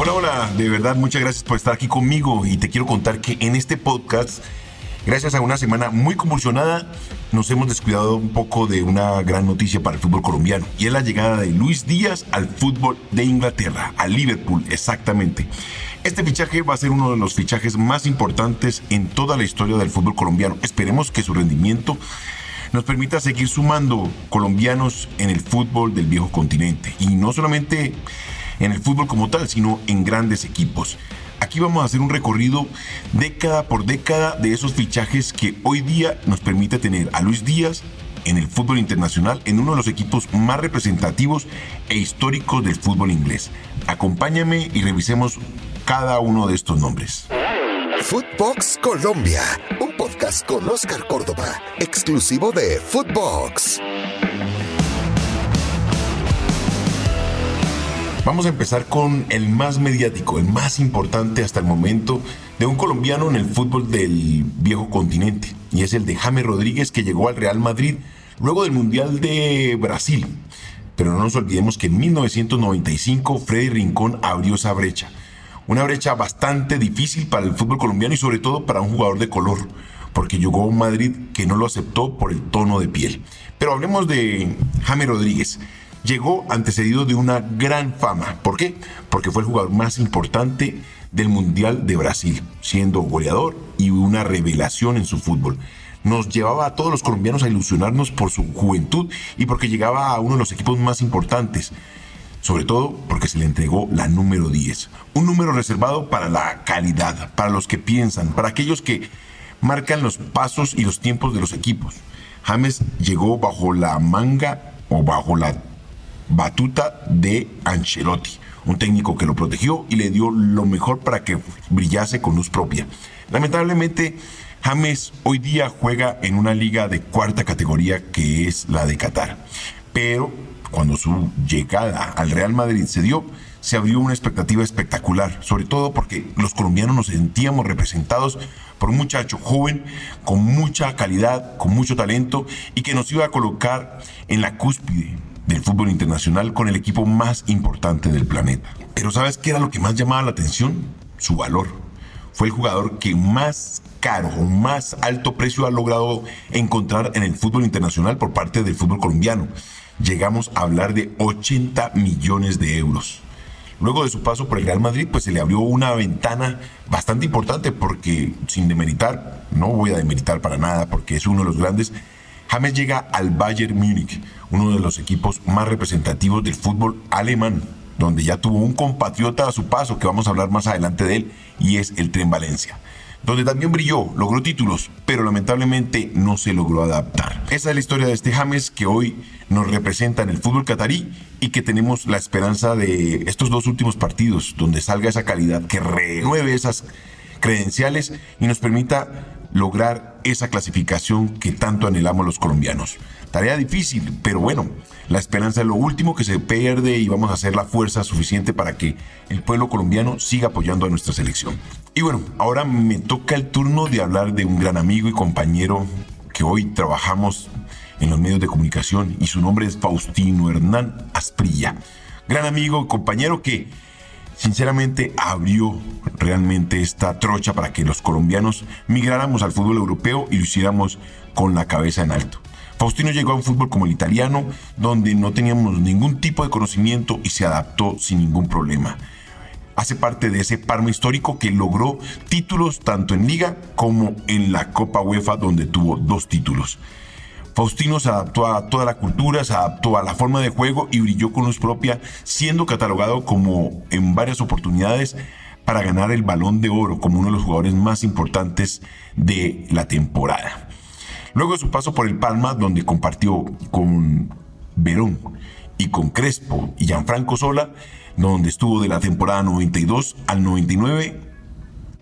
Hola, hola, de verdad muchas gracias por estar aquí conmigo y te quiero contar que en este podcast, gracias a una semana muy convulsionada, nos hemos descuidado un poco de una gran noticia para el fútbol colombiano y es la llegada de Luis Díaz al fútbol de Inglaterra, a Liverpool exactamente. Este fichaje va a ser uno de los fichajes más importantes en toda la historia del fútbol colombiano. Esperemos que su rendimiento nos permita seguir sumando colombianos en el fútbol del viejo continente. Y no solamente en el fútbol como tal, sino en grandes equipos. Aquí vamos a hacer un recorrido década por década de esos fichajes que hoy día nos permite tener a Luis Díaz en el fútbol internacional en uno de los equipos más representativos e históricos del fútbol inglés. Acompáñame y revisemos cada uno de estos nombres. Footbox Colombia, un podcast con Oscar Córdoba, exclusivo de Footbox. Vamos a empezar con el más mediático, el más importante hasta el momento de un colombiano en el fútbol del viejo continente, y es el de James Rodríguez que llegó al Real Madrid luego del Mundial de Brasil. Pero no nos olvidemos que en 1995 Freddy Rincón abrió esa brecha. Una brecha bastante difícil para el fútbol colombiano y sobre todo para un jugador de color, porque llegó a un Madrid que no lo aceptó por el tono de piel. Pero hablemos de James Rodríguez llegó antecedido de una gran fama. ¿Por qué? Porque fue el jugador más importante del Mundial de Brasil, siendo goleador y una revelación en su fútbol. Nos llevaba a todos los colombianos a ilusionarnos por su juventud y porque llegaba a uno de los equipos más importantes. Sobre todo porque se le entregó la número 10. Un número reservado para la calidad, para los que piensan, para aquellos que marcan los pasos y los tiempos de los equipos. James llegó bajo la manga o bajo la batuta de Ancelotti, un técnico que lo protegió y le dio lo mejor para que brillase con luz propia. Lamentablemente, James hoy día juega en una liga de cuarta categoría que es la de Qatar. Pero cuando su llegada al Real Madrid se dio, se abrió una expectativa espectacular, sobre todo porque los colombianos nos sentíamos representados por un muchacho joven, con mucha calidad, con mucho talento y que nos iba a colocar en la cúspide del fútbol internacional con el equipo más importante del planeta. Pero ¿sabes qué era lo que más llamaba la atención? Su valor. Fue el jugador que más caro o más alto precio ha logrado encontrar en el fútbol internacional por parte del fútbol colombiano. Llegamos a hablar de 80 millones de euros. Luego de su paso por el Real Madrid, pues se le abrió una ventana bastante importante porque sin demeritar, no voy a demeritar para nada porque es uno de los grandes, James llega al Bayern Múnich, uno de los equipos más representativos del fútbol alemán, donde ya tuvo un compatriota a su paso, que vamos a hablar más adelante de él, y es el Tren Valencia donde también brilló, logró títulos, pero lamentablemente no se logró adaptar. Esa es la historia de este James que hoy nos representa en el fútbol catarí y que tenemos la esperanza de estos dos últimos partidos, donde salga esa calidad, que renueve esas credenciales y nos permita lograr esa clasificación que tanto anhelamos los colombianos. Tarea difícil, pero bueno, la esperanza es lo último que se pierde y vamos a hacer la fuerza suficiente para que el pueblo colombiano siga apoyando a nuestra selección. Y bueno, ahora me toca el turno de hablar de un gran amigo y compañero que hoy trabajamos en los medios de comunicación y su nombre es Faustino Hernán Asprilla. Gran amigo y compañero que sinceramente abrió realmente esta trocha para que los colombianos migráramos al fútbol europeo y lo hiciéramos con la cabeza en alto. Faustino llegó a un fútbol como el italiano, donde no teníamos ningún tipo de conocimiento y se adaptó sin ningún problema. Hace parte de ese Parma histórico que logró títulos tanto en Liga como en la Copa UEFA, donde tuvo dos títulos. Faustino se adaptó a toda la cultura, se adaptó a la forma de juego y brilló con luz propia, siendo catalogado como en varias oportunidades para ganar el balón de oro como uno de los jugadores más importantes de la temporada. Luego de su paso por el Palma, donde compartió con Verón y con Crespo y Gianfranco Sola, donde estuvo de la temporada 92 al 99,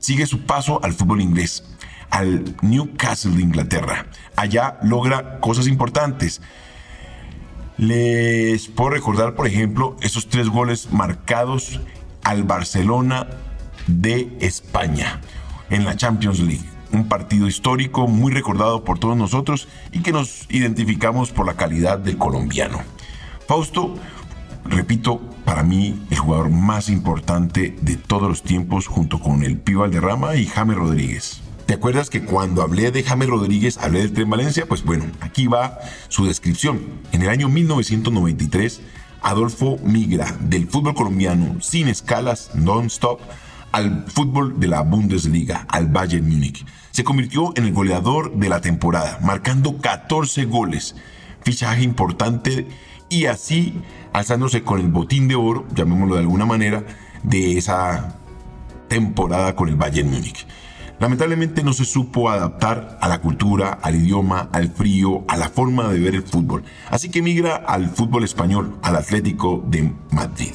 sigue su paso al fútbol inglés al Newcastle de Inglaterra. Allá logra cosas importantes. Les puedo recordar, por ejemplo, esos tres goles marcados al Barcelona de España en la Champions League. Un partido histórico muy recordado por todos nosotros y que nos identificamos por la calidad del colombiano. Fausto, repito, para mí el jugador más importante de todos los tiempos junto con el Pío Valderrama y James Rodríguez. ¿Te acuerdas que cuando hablé de James Rodríguez hablé del Tren Valencia? Pues bueno, aquí va su descripción. En el año 1993, Adolfo migra del fútbol colombiano sin escalas, non-stop, al fútbol de la Bundesliga, al Bayern Múnich. Se convirtió en el goleador de la temporada, marcando 14 goles. Fichaje importante y así alzándose con el botín de oro, llamémoslo de alguna manera, de esa temporada con el Bayern Múnich. Lamentablemente no se supo adaptar a la cultura, al idioma, al frío, a la forma de ver el fútbol. Así que migra al fútbol español, al Atlético de Madrid.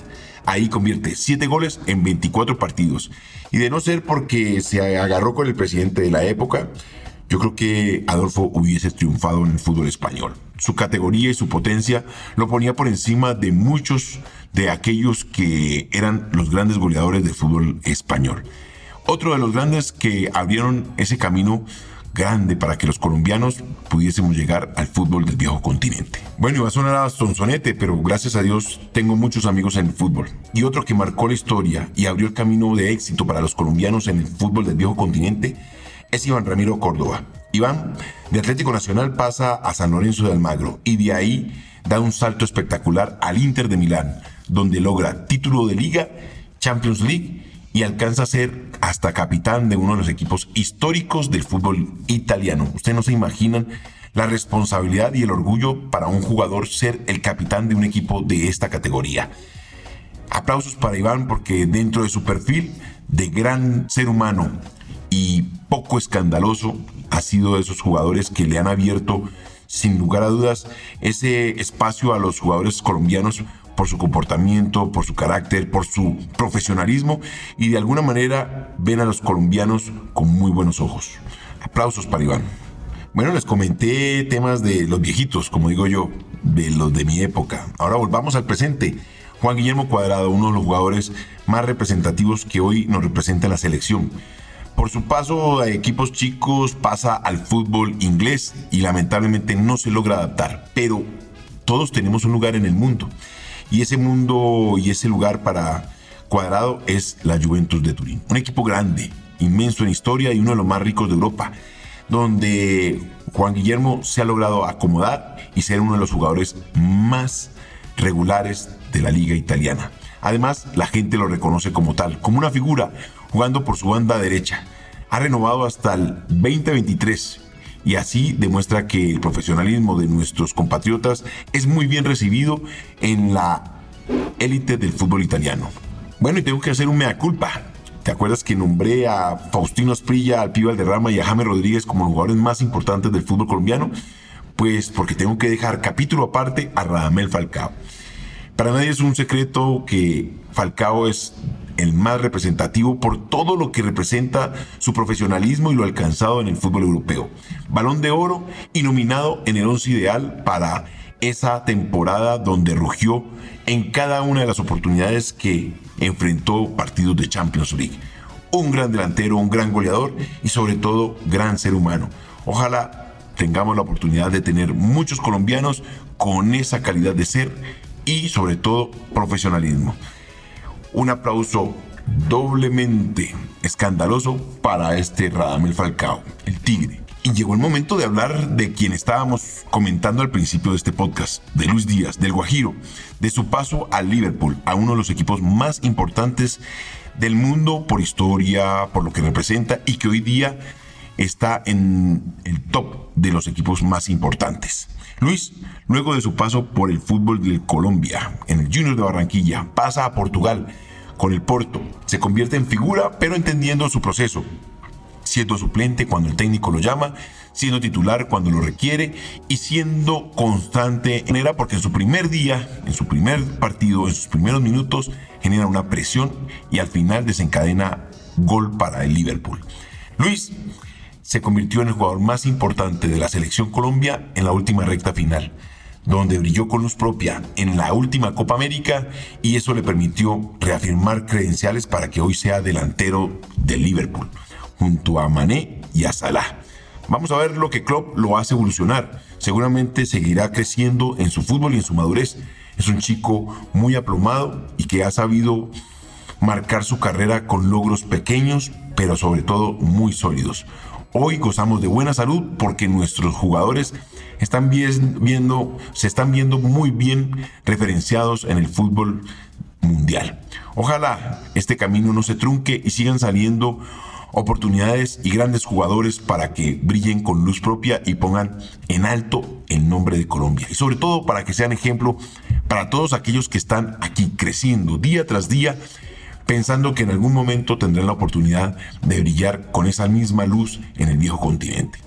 Ahí convierte 7 goles en 24 partidos. Y de no ser porque se agarró con el presidente de la época, yo creo que Adolfo hubiese triunfado en el fútbol español. Su categoría y su potencia lo ponía por encima de muchos de aquellos que eran los grandes goleadores del fútbol español. Otro de los grandes que abrieron ese camino grande para que los colombianos pudiésemos llegar al fútbol del viejo continente. Bueno, iba a sonar a sonsonete, pero gracias a Dios tengo muchos amigos en el fútbol. Y otro que marcó la historia y abrió el camino de éxito para los colombianos en el fútbol del viejo continente es Iván Ramiro Córdoba. Iván, de Atlético Nacional, pasa a San Lorenzo de Almagro y de ahí da un salto espectacular al Inter de Milán, donde logra título de liga, Champions League y alcanza a ser hasta capitán de uno de los equipos históricos del fútbol italiano. Ustedes no se imaginan la responsabilidad y el orgullo para un jugador ser el capitán de un equipo de esta categoría. Aplausos para Iván porque dentro de su perfil de gran ser humano y poco escandaloso ha sido de esos jugadores que le han abierto sin lugar a dudas ese espacio a los jugadores colombianos por su comportamiento, por su carácter, por su profesionalismo y de alguna manera ven a los colombianos con muy buenos ojos. Aplausos para Iván. Bueno, les comenté temas de los viejitos, como digo yo, de los de mi época. Ahora volvamos al presente. Juan Guillermo Cuadrado, uno de los jugadores más representativos que hoy nos representa en la selección. Por su paso a equipos chicos pasa al fútbol inglés y lamentablemente no se logra adaptar. Pero todos tenemos un lugar en el mundo. Y ese mundo y ese lugar para Cuadrado es la Juventus de Turín. Un equipo grande, inmenso en historia y uno de los más ricos de Europa, donde Juan Guillermo se ha logrado acomodar y ser uno de los jugadores más regulares de la liga italiana. Además, la gente lo reconoce como tal, como una figura, jugando por su banda derecha. Ha renovado hasta el 2023 y así demuestra que el profesionalismo de nuestros compatriotas es muy bien recibido en la élite del fútbol italiano. Bueno, y tengo que hacer un mea culpa. ¿Te acuerdas que nombré a Faustino Asprilla, al Pío Valderrama y a James Rodríguez como los jugadores más importantes del fútbol colombiano? Pues porque tengo que dejar capítulo aparte a Radamel Falcao. Para nadie es un secreto que Falcao es el más representativo por todo lo que representa su profesionalismo y lo alcanzado en el fútbol europeo. Balón de oro y nominado en el once ideal para esa temporada donde rugió en cada una de las oportunidades que enfrentó partidos de Champions League. Un gran delantero, un gran goleador y sobre todo gran ser humano. Ojalá tengamos la oportunidad de tener muchos colombianos con esa calidad de ser y sobre todo profesionalismo. Un aplauso doblemente escandaloso para este Radamel Falcao, el Tigre. Y llegó el momento de hablar de quien estábamos comentando al principio de este podcast, de Luis Díaz, del Guajiro, de su paso al Liverpool, a uno de los equipos más importantes del mundo por historia, por lo que representa y que hoy día está en el top de los equipos más importantes. Luis, luego de su paso por el fútbol de Colombia, en el Junior de Barranquilla, pasa a Portugal con el Porto. Se convierte en figura, pero entendiendo su proceso. Siendo suplente cuando el técnico lo llama, siendo titular cuando lo requiere y siendo constante en era porque en su primer día, en su primer partido, en sus primeros minutos, genera una presión y al final desencadena gol para el Liverpool. Luis se convirtió en el jugador más importante de la selección Colombia en la última recta final, donde brilló con luz propia en la última Copa América y eso le permitió reafirmar credenciales para que hoy sea delantero del Liverpool, junto a Mané y a Salah. Vamos a ver lo que Klopp lo hace evolucionar. Seguramente seguirá creciendo en su fútbol y en su madurez. Es un chico muy aplomado y que ha sabido marcar su carrera con logros pequeños, pero sobre todo muy sólidos. Hoy gozamos de buena salud porque nuestros jugadores están viendo, se están viendo muy bien referenciados en el fútbol mundial. Ojalá este camino no se trunque y sigan saliendo oportunidades y grandes jugadores para que brillen con luz propia y pongan en alto el nombre de Colombia. Y sobre todo para que sean ejemplo para todos aquellos que están aquí creciendo día tras día pensando que en algún momento tendrán la oportunidad de brillar con esa misma luz en el viejo continente.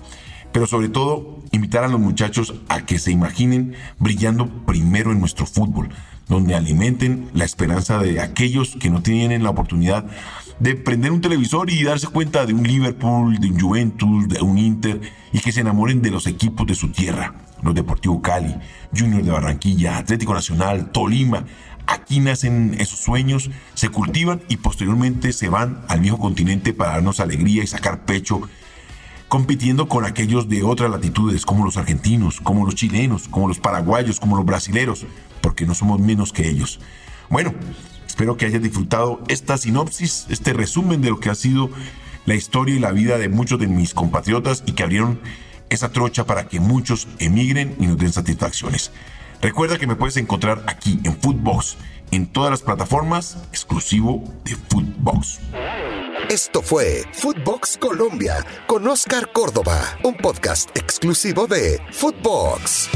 Pero sobre todo, invitar a los muchachos a que se imaginen brillando primero en nuestro fútbol, donde alimenten la esperanza de aquellos que no tienen la oportunidad de prender un televisor y darse cuenta de un Liverpool, de un Juventus, de un Inter, y que se enamoren de los equipos de su tierra, los Deportivo Cali, Junior de Barranquilla, Atlético Nacional, Tolima, Aquí nacen esos sueños, se cultivan y posteriormente se van al viejo continente para darnos alegría y sacar pecho, compitiendo con aquellos de otras latitudes, como los argentinos, como los chilenos, como los paraguayos, como los brasileros, porque no somos menos que ellos. Bueno, espero que hayas disfrutado esta sinopsis, este resumen de lo que ha sido la historia y la vida de muchos de mis compatriotas y que abrieron esa trocha para que muchos emigren y nos den satisfacciones. Recuerda que me puedes encontrar aquí en Footbox, en todas las plataformas, exclusivo de Footbox. Esto fue Footbox Colombia con Oscar Córdoba, un podcast exclusivo de Footbox.